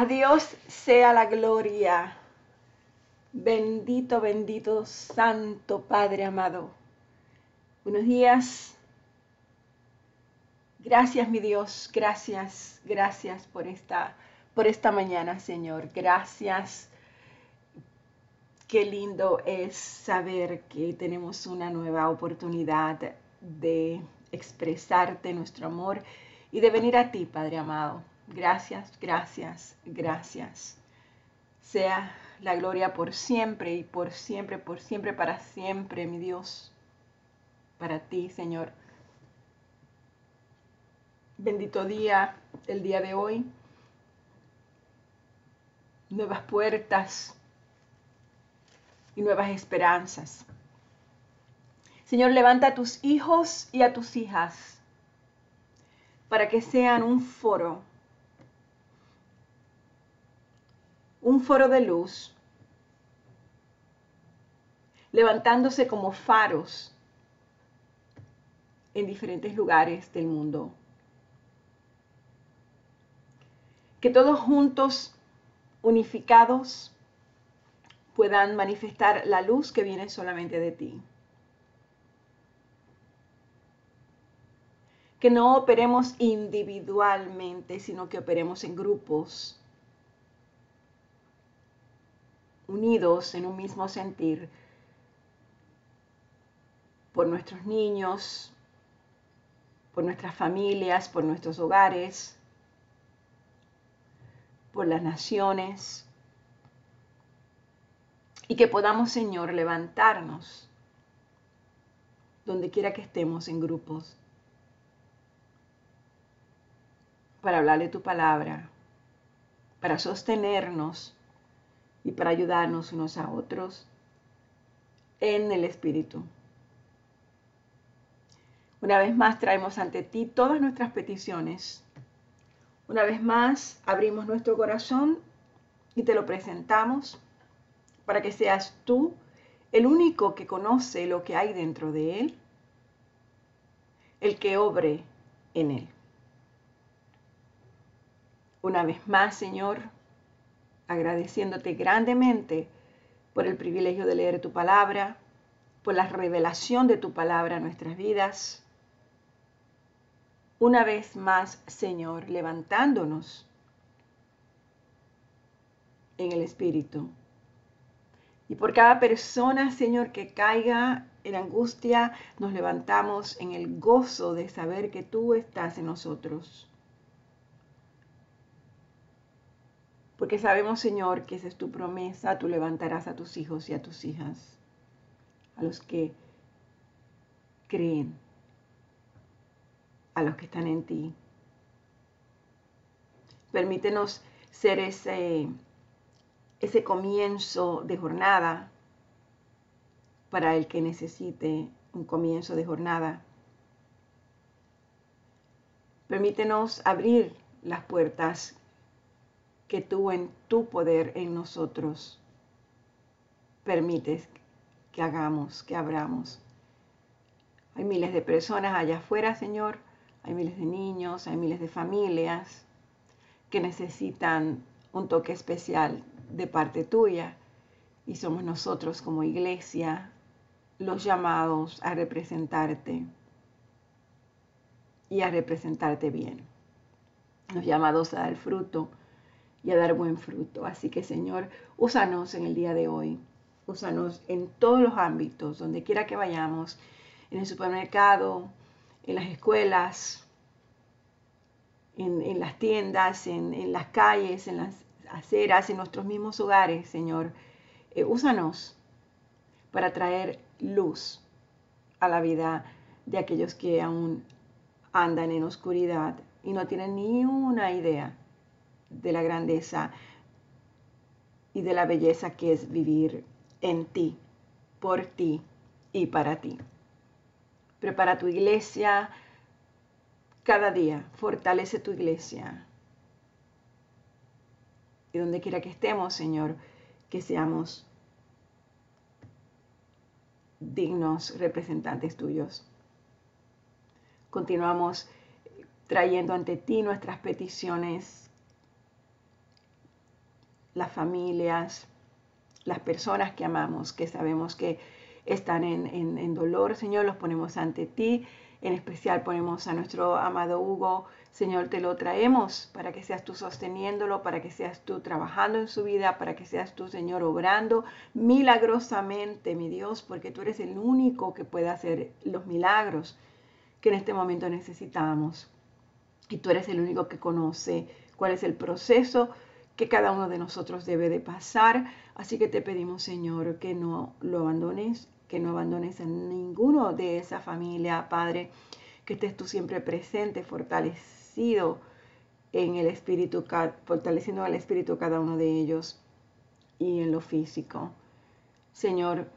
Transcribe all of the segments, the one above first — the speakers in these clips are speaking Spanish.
A Dios sea la gloria. Bendito, bendito, Santo Padre amado. Buenos días. Gracias, mi Dios. Gracias, gracias por esta, por esta mañana, Señor. Gracias. Qué lindo es saber que tenemos una nueva oportunidad de expresarte nuestro amor y de venir a ti, Padre amado. Gracias, gracias, gracias. Sea la gloria por siempre y por siempre, por siempre, para siempre, mi Dios. Para ti, Señor. Bendito día, el día de hoy. Nuevas puertas y nuevas esperanzas. Señor, levanta a tus hijos y a tus hijas para que sean un foro un foro de luz, levantándose como faros en diferentes lugares del mundo. Que todos juntos, unificados, puedan manifestar la luz que viene solamente de ti. Que no operemos individualmente, sino que operemos en grupos unidos en un mismo sentir por nuestros niños, por nuestras familias, por nuestros hogares, por las naciones, y que podamos, Señor, levantarnos donde quiera que estemos en grupos para hablarle tu palabra, para sostenernos y para ayudarnos unos a otros en el Espíritu. Una vez más traemos ante ti todas nuestras peticiones. Una vez más abrimos nuestro corazón y te lo presentamos para que seas tú el único que conoce lo que hay dentro de él, el que obre en él. Una vez más, Señor, agradeciéndote grandemente por el privilegio de leer tu palabra, por la revelación de tu palabra a nuestras vidas. Una vez más, Señor, levantándonos en el Espíritu. Y por cada persona, Señor, que caiga en angustia, nos levantamos en el gozo de saber que tú estás en nosotros. Porque sabemos, Señor, que esa es tu promesa, tú levantarás a tus hijos y a tus hijas, a los que creen, a los que están en ti. Permítenos ser ese, ese comienzo de jornada para el que necesite un comienzo de jornada. Permítenos abrir las puertas que tú en tu poder en nosotros permites que hagamos, que abramos. Hay miles de personas allá afuera, Señor, hay miles de niños, hay miles de familias que necesitan un toque especial de parte tuya y somos nosotros como iglesia los llamados a representarte y a representarte bien. Los llamados a dar fruto y a dar buen fruto. Así que Señor, úsanos en el día de hoy. Úsanos en todos los ámbitos, donde quiera que vayamos, en el supermercado, en las escuelas, en, las tiendas, en, las calles, en las aceras, en nuestros mismos hogares, Señor. Eh, úsanos para traer luz a la vida de aquellos que aún andan en oscuridad y no tienen ni una idea de la grandeza y de la belleza que es vivir en ti, por ti y para ti. Prepara tu iglesia cada día, fortalece tu iglesia. Y donde quiera que estemos, Señor, que seamos dignos representantes tuyos. Continuamos trayendo ante ti nuestras peticiones las familias, las personas que amamos, que sabemos que están en, dolor, Señor, los ponemos ante ti. En especial ponemos a nuestro amado Hugo, Señor, te lo traemos para que seas tú sosteniéndolo, para que seas tú trabajando en su vida, para que seas tú, Señor, obrando milagrosamente, mi Dios, porque tú eres el único que puede hacer los milagros que en este momento necesitamos. Y tú eres el único que conoce cuál es el proceso que cada uno de nosotros debe de pasar. Así que te pedimos, Señor, que no lo abandones, que no abandones a ninguno de esa familia, Padre, que estés tú siempre presente, fortalecido en el espíritu, fortaleciendo al espíritu cada uno de ellos y en lo físico. Señor,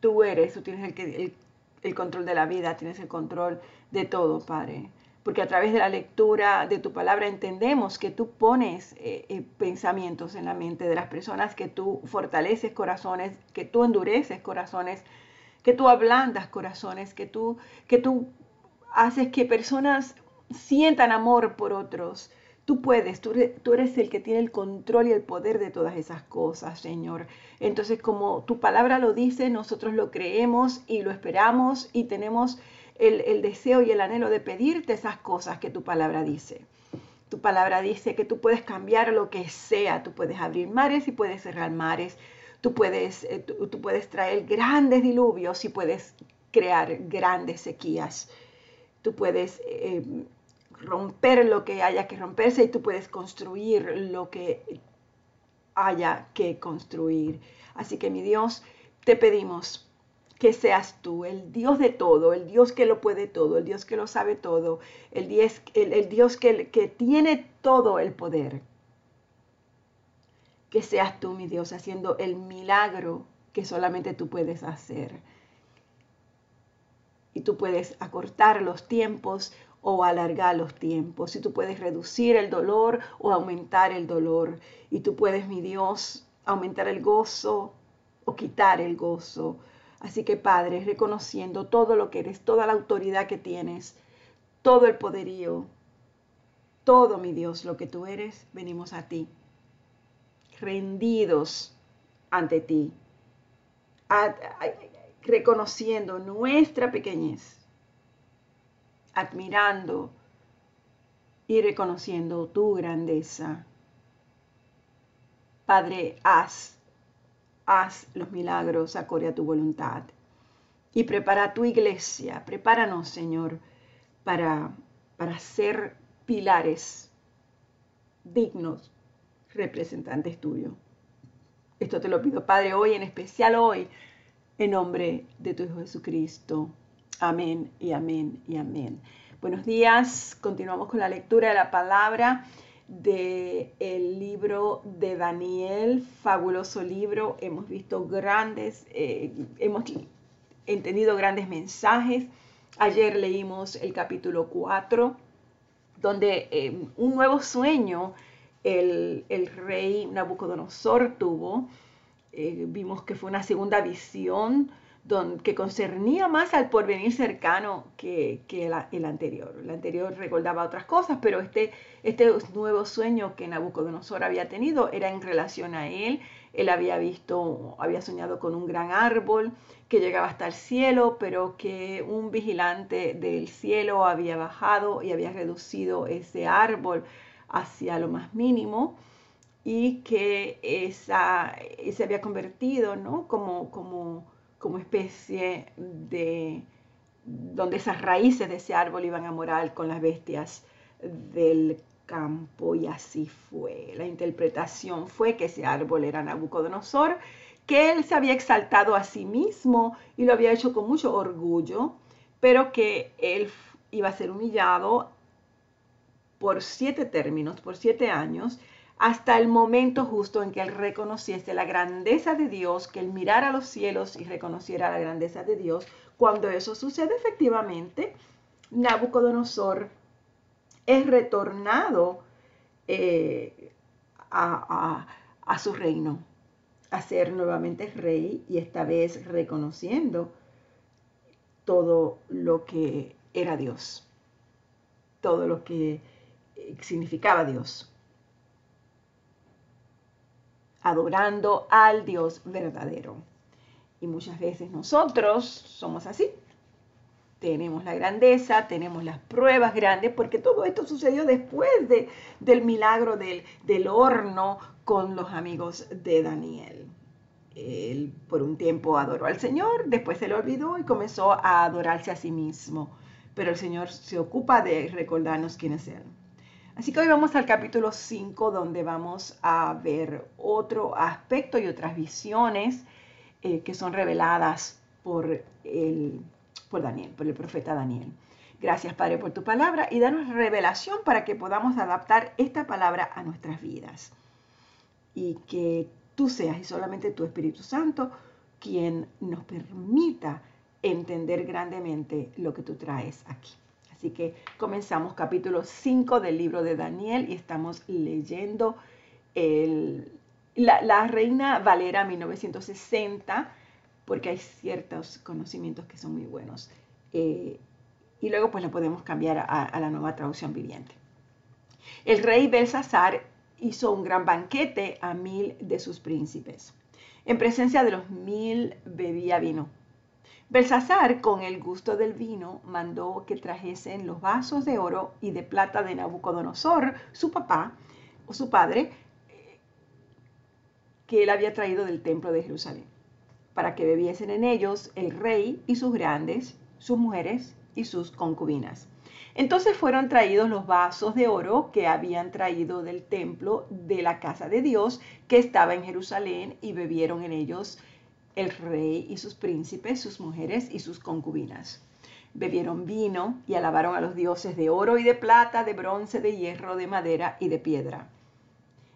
tú eres, tú tienes el, el control de la vida, tienes el control de todo, Padre porque a través de la lectura de tu palabra entendemos que tú pones eh, eh, pensamientos en la mente de las personas, que tú fortaleces corazones, que tú endureces corazones, que tú ablandas corazones, que tú, que tú haces que personas sientan amor por otros. Tú puedes, tú, tú eres el que tiene el control y el poder de todas esas cosas, Señor. Entonces, como tu palabra lo dice, nosotros lo creemos y lo esperamos y tenemos el, deseo y el anhelo de pedirte esas cosas que tu palabra dice. Tu palabra dice que tú puedes cambiar lo que sea, tú puedes abrir mares y puedes cerrar mares, tú puedes, eh, tú, puedes traer grandes diluvios y puedes crear grandes sequías. Tú puedes eh, romper lo que haya que romperse y tú puedes construir lo que haya que construir. Así que mi Dios, te pedimos que seas tú, el Dios de todo, el Dios que lo puede todo, el Dios que lo sabe todo, el Dios, el, Dios que, que tiene todo el poder. Que seas tú, mi Dios, haciendo el milagro que solamente tú puedes hacer. Y tú puedes acortar los tiempos o alargar los tiempos. Y tú puedes reducir el dolor o aumentar el dolor. Y tú puedes, mi Dios, aumentar el gozo o quitar el gozo Así que Padre, reconociendo todo lo que eres, toda la autoridad que tienes, todo el poderío, todo mi Dios, lo que tú eres, venimos a ti, rendidos ante ti, reconociendo nuestra pequeñez, admirando y reconociendo tu grandeza. Padre, haz haz los milagros acorde a tu voluntad. Y prepara tu iglesia, prepáranos, Señor, para, para ser pilares dignos, representantes tuyos. Esto te lo pido, Padre, hoy, en especial hoy, en nombre de tu Hijo Jesucristo. Amén y amén y amén. Buenos días, continuamos con la lectura de la palabra del el libro de Daniel, fabuloso libro. Hemos visto grandes, eh, hemos entendido grandes mensajes. Ayer leímos el capítulo 4, donde eh, un nuevo sueño el, rey Nabucodonosor tuvo. Eh, vimos que fue una segunda visión que concernía más al porvenir cercano que, el anterior. El anterior recordaba otras cosas, pero este, este nuevo sueño que Nabucodonosor había tenido era en relación a él. Él había visto, había soñado con un gran árbol que llegaba hasta el cielo, pero que un vigilante del cielo había bajado y había reducido ese árbol hacia lo más mínimo y que esa, se había convertido ¿no? como, como como especie de donde esas raíces de ese árbol iban a morar con las bestias del campo y así fue. La interpretación fue que ese árbol era Nabucodonosor, que él se había exaltado a sí mismo y lo había hecho con mucho orgullo, pero que él iba a ser humillado por siete términos, por siete años, hasta el momento justo en que él reconociese la grandeza de Dios, que él mirara los cielos y reconociera la grandeza de Dios. Cuando eso sucede efectivamente, Nabucodonosor es retornado eh, a, a su reino, a ser nuevamente rey y esta vez reconociendo todo lo que era Dios, todo lo que significaba Dios. Adorando al Dios verdadero. Y muchas veces nosotros somos así. Tenemos la grandeza, tenemos las pruebas grandes, porque todo esto sucedió después de, del milagro del, del horno con los amigos de Daniel. Él por un tiempo adoró al Señor, después se lo olvidó y comenzó a adorarse a sí mismo. Pero el Señor se ocupa de recordarnos quién es Él. Así que hoy vamos al capítulo 5, donde vamos a ver otro aspecto y otras visiones eh, que son reveladas por, el, por Daniel, por el profeta Daniel. Gracias, Padre, por tu palabra y danos revelación para que podamos adaptar esta palabra a nuestras vidas. Y que tú seas y solamente tu Espíritu Santo quien nos permita entender grandemente lo que tú traes aquí. Así que comenzamos capítulo 5 del libro de Daniel y estamos leyendo la, Reina Valera 1960, porque hay ciertos conocimientos que son muy buenos. Eh, y luego pues la podemos cambiar a, a la nueva traducción viviente. El rey Belsasar hizo un gran banquete a mil de sus príncipes. En presencia de los mil bebía vino Belsasar, con el gusto del vino, mandó que trajesen los vasos de oro y de plata de Nabucodonosor, su papá o su padre, que él había traído del templo de Jerusalén, para que bebiesen en ellos el rey y sus grandes, sus mujeres y sus concubinas. Entonces fueron traídos los vasos de oro que habían traído del templo de la casa de Dios que estaba en Jerusalén y bebieron en ellos el rey y sus príncipes, sus mujeres y sus concubinas. Bebieron vino y alabaron a los dioses de oro y de plata, de bronce, de hierro, de madera y de piedra.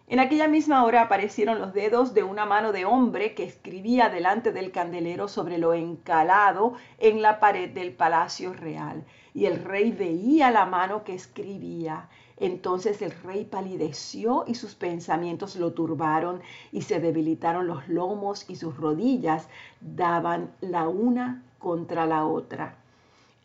En aquella misma hora aparecieron los dedos de una mano de hombre que escribía delante del candelero sobre lo encalado en la pared del palacio real. Y el rey veía la mano que escribía entonces el rey palideció y sus pensamientos lo turbaron y se debilitaron los lomos y sus rodillas daban la una contra la otra.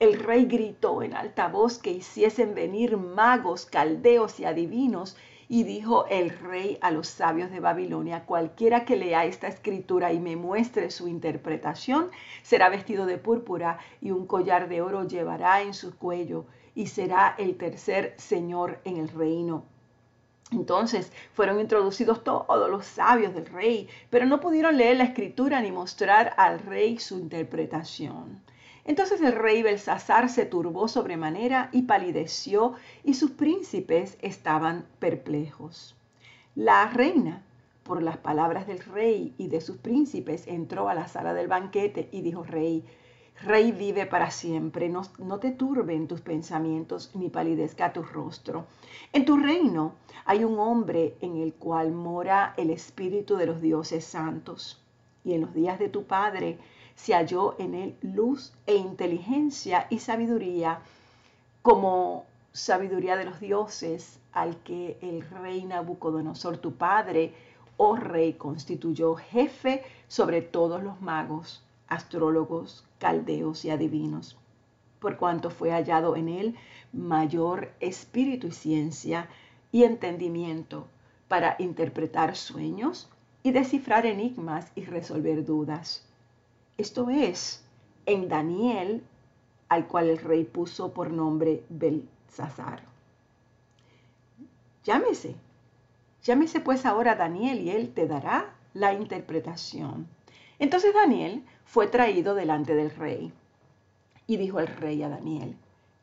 El rey gritó en alta voz que hiciesen venir magos, caldeos y adivinos, y dijo el rey a los sabios de Babilonia, cualquiera que lea esta escritura y me muestre su interpretación, será vestido de púrpura y un collar de oro llevará en su cuello y será el tercer señor en el reino. Entonces fueron introducidos todos los sabios del rey, pero no pudieron leer la escritura ni mostrar al rey su interpretación. Entonces el rey Belsasar se turbó sobremanera y palideció, y sus príncipes estaban perplejos. La reina, por las palabras del rey y de sus príncipes, entró a la sala del banquete y dijo, Rey, Rey vive para siempre, no, te turben tus pensamientos ni palidezca tu rostro. En tu reino hay un hombre en el cual mora el espíritu de los dioses santos. Y en los días de tu padre se halló en él luz e inteligencia y sabiduría, como sabiduría de los dioses, al que el rey Nabucodonosor, tu padre, oh rey, constituyó jefe sobre todos los magos astrólogos, caldeos y adivinos, por cuanto fue hallado en él mayor espíritu y ciencia y entendimiento para interpretar sueños y descifrar enigmas y resolver dudas. Esto es, en Daniel, al cual el rey puso por nombre Belsasar. Llámese, llámese pues ahora Daniel y él te dará la interpretación. Entonces Daniel fue traído delante del rey. Y dijo el rey a Daniel,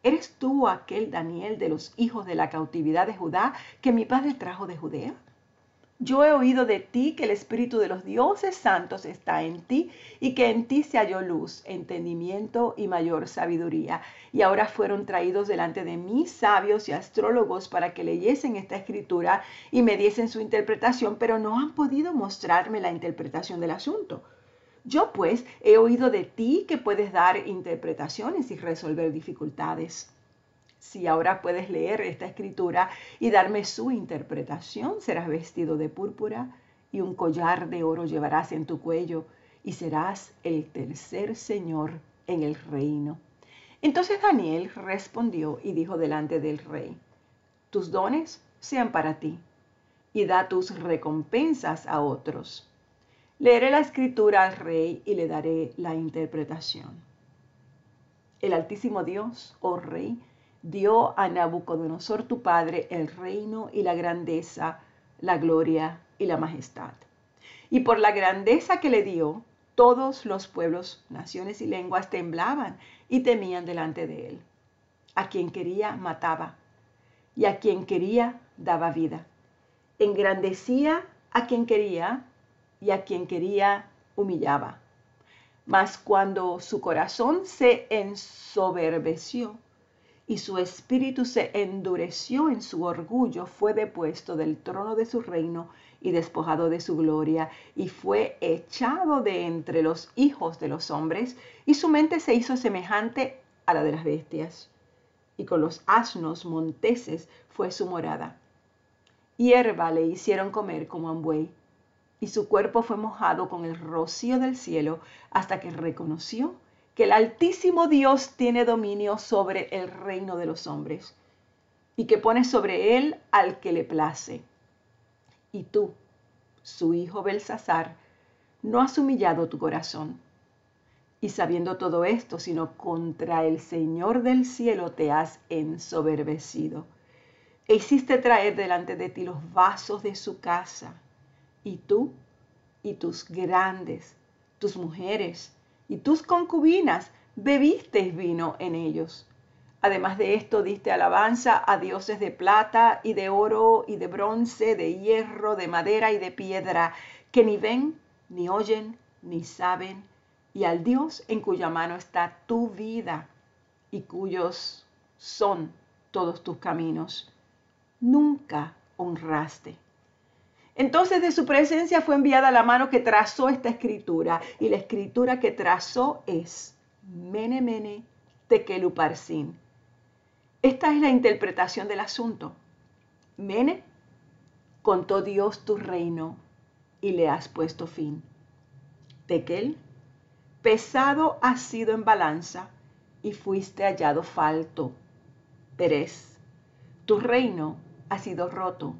¿eres tú aquel Daniel de los hijos de la cautividad de Judá que mi padre trajo de Judea? Yo he oído de ti que el Espíritu de los dioses santos está en ti y que en ti se halló luz, entendimiento y mayor sabiduría. Y ahora fueron traídos delante de mí sabios y astrólogos para que leyesen esta escritura y me diesen su interpretación, pero no han podido mostrarme la interpretación del asunto. Yo pues he oído de ti que puedes dar interpretaciones y resolver dificultades. Si ahora puedes leer esta escritura y darme su interpretación, serás vestido de púrpura y un collar de oro llevarás en tu cuello y serás el tercer señor en el reino. Entonces Daniel respondió y dijo delante del rey, tus dones sean para ti, y da tus recompensas a otros. Leeré la escritura al rey y le daré la interpretación. El Altísimo Dios, oh Rey, dio a Nabucodonosor tu padre el reino y la grandeza, la gloria y la majestad. Y por la grandeza que le dio, todos los pueblos, naciones y lenguas temblaban y temían delante de él. A quien quería mataba y a quien quería daba vida. Engrandecía a quien quería y a quien quería humillaba. Mas cuando su corazón se ensoberbeció y su espíritu se endureció en su orgullo, fue depuesto del trono de su reino y despojado de su gloria, y fue echado de entre los hijos de los hombres, y su mente se hizo semejante a la de las bestias, y con los asnos monteses fue su morada. Hierba le hicieron comer como a un buey y su cuerpo fue mojado con el rocío del cielo hasta que reconoció que el Altísimo Dios tiene dominio sobre el reino de los hombres y que pone sobre él al que le place. Y tú, su hijo Belsasar, no has humillado tu corazón. Y sabiendo todo esto, sino contra el Señor del cielo te has ensoberbecido. E hiciste traer delante de ti los vasos de su casa y tú y tus grandes, tus mujeres y tus concubinas bebisteis vino en ellos. Además de esto diste alabanza a dioses de plata y de oro y de bronce, de hierro, de madera y de piedra, que ni ven, ni oyen, ni saben, y al Dios en cuya mano está tu vida y cuyos son todos tus caminos. Nunca honraste. Entonces de su presencia fue enviada la mano que trazó esta escritura. Y la escritura que trazó es Mene Mene Tekeluparsin. Esta es la interpretación del asunto. Mene, contó Dios tu reino y le has puesto fin. Tekel, pesado has sido en balanza y fuiste hallado falto. Perez, tu reino ha sido roto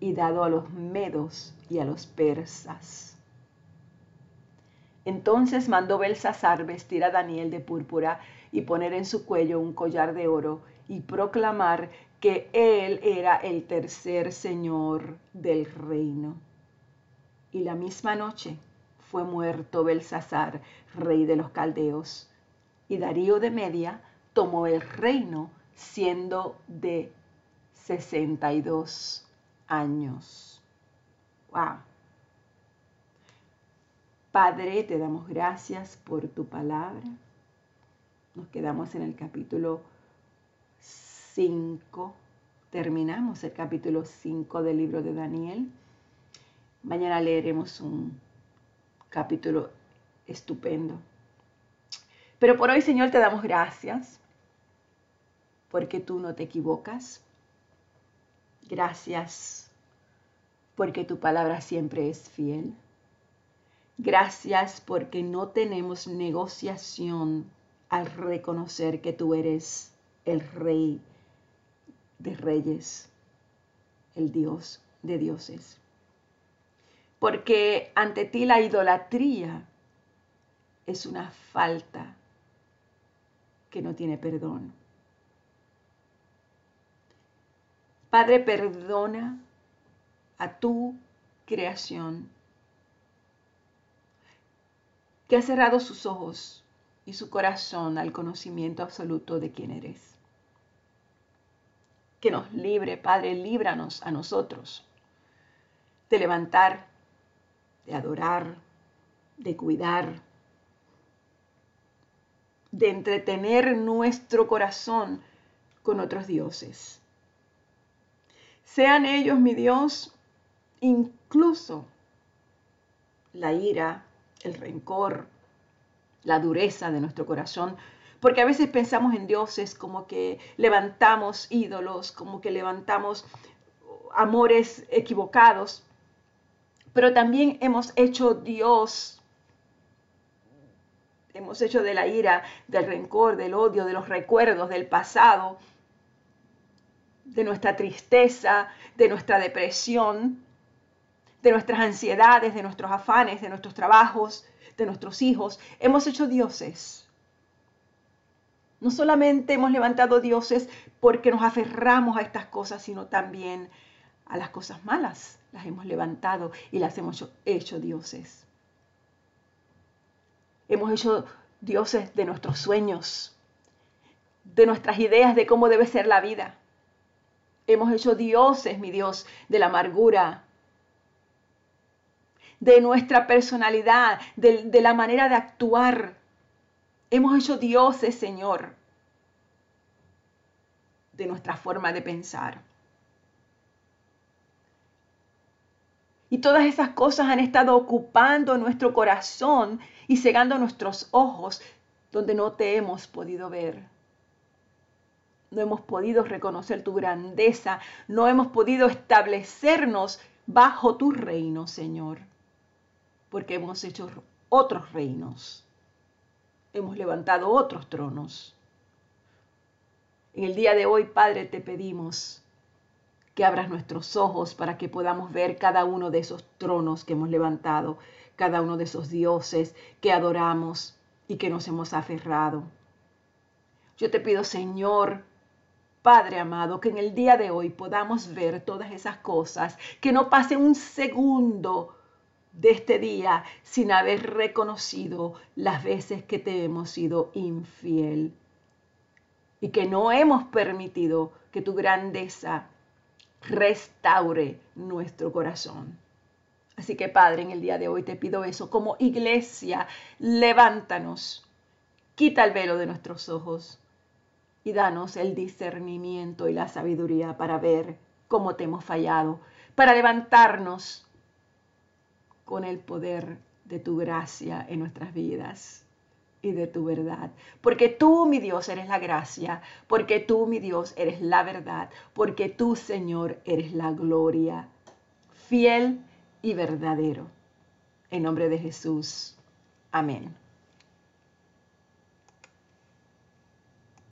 y dado a los medos y a los persas. Entonces mandó Belsasar vestir a Daniel de púrpura y poner en su cuello un collar de oro y proclamar que él era el tercer señor del reino. Y la misma noche fue muerto Belsasar, rey de los caldeos, y Darío de Media tomó el reino siendo de sesenta y dos años. Wow. Padre, te damos gracias por tu palabra. Nos quedamos en el capítulo 5. Terminamos el capítulo 5 del libro de Daniel. Mañana leeremos un capítulo estupendo. Pero por hoy, Señor, te damos gracias porque tú no te equivocas Gracias porque tu palabra siempre es fiel. Gracias porque no tenemos negociación al reconocer que tú eres el rey de reyes, el Dios de dioses. Porque ante ti la idolatría es una falta que no tiene perdón. Padre, perdona a tu creación que ha cerrado sus ojos y su corazón al conocimiento absoluto de quién eres. Que nos libre, Padre, líbranos a nosotros de levantar, de adorar, de cuidar, de entretener nuestro corazón con otros dioses sean ellos, mi Dios, incluso la ira, el rencor, la dureza de nuestro corazón, porque a veces pensamos en dioses como que levantamos ídolos, como que levantamos amores equivocados, pero también hemos hecho Dios, hemos hecho de la ira, del rencor, del odio, de los recuerdos del pasado, de nuestra tristeza, de nuestra depresión, de nuestras ansiedades, de nuestros afanes, de nuestros trabajos, de nuestros hijos. Hemos hecho dioses. No solamente hemos levantado dioses porque nos aferramos a estas cosas, sino también a las cosas malas. Las hemos levantado y las hemos hecho, dioses. Hemos hecho dioses de nuestros sueños, de nuestras ideas de cómo debe ser la vida. Hemos hecho dioses, mi Dios, de la amargura, de nuestra personalidad, de, la manera de actuar. Hemos hecho dioses, Señor, de nuestra forma de pensar. Y todas esas cosas han estado ocupando nuestro corazón y cegando nuestros ojos donde no te hemos podido ver. No hemos podido reconocer tu grandeza, no hemos podido establecernos bajo tu reino, Señor, porque hemos hecho otros reinos, hemos levantado otros tronos. En el día de hoy, Padre, te pedimos que abras nuestros ojos para que podamos ver cada uno de esos tronos que hemos levantado, cada uno de esos dioses que adoramos y que nos hemos aferrado. Yo te pido, Señor, Padre amado, que en el día de hoy podamos ver todas esas cosas, que no pase un segundo de este día sin haber reconocido las veces que te hemos sido infiel y que no hemos permitido que tu grandeza restaure nuestro corazón. Así que Padre, en el día de hoy te pido eso. Como iglesia, levántanos, quita el velo de nuestros ojos y danos el discernimiento y la sabiduría para ver cómo te hemos fallado, para levantarnos con el poder de tu gracia en nuestras vidas y de tu verdad. Porque tú, mi Dios, eres la gracia, porque tú, mi Dios, eres la verdad, porque tú, Señor, eres la gloria, fiel y verdadero. En nombre de Jesús. Amén.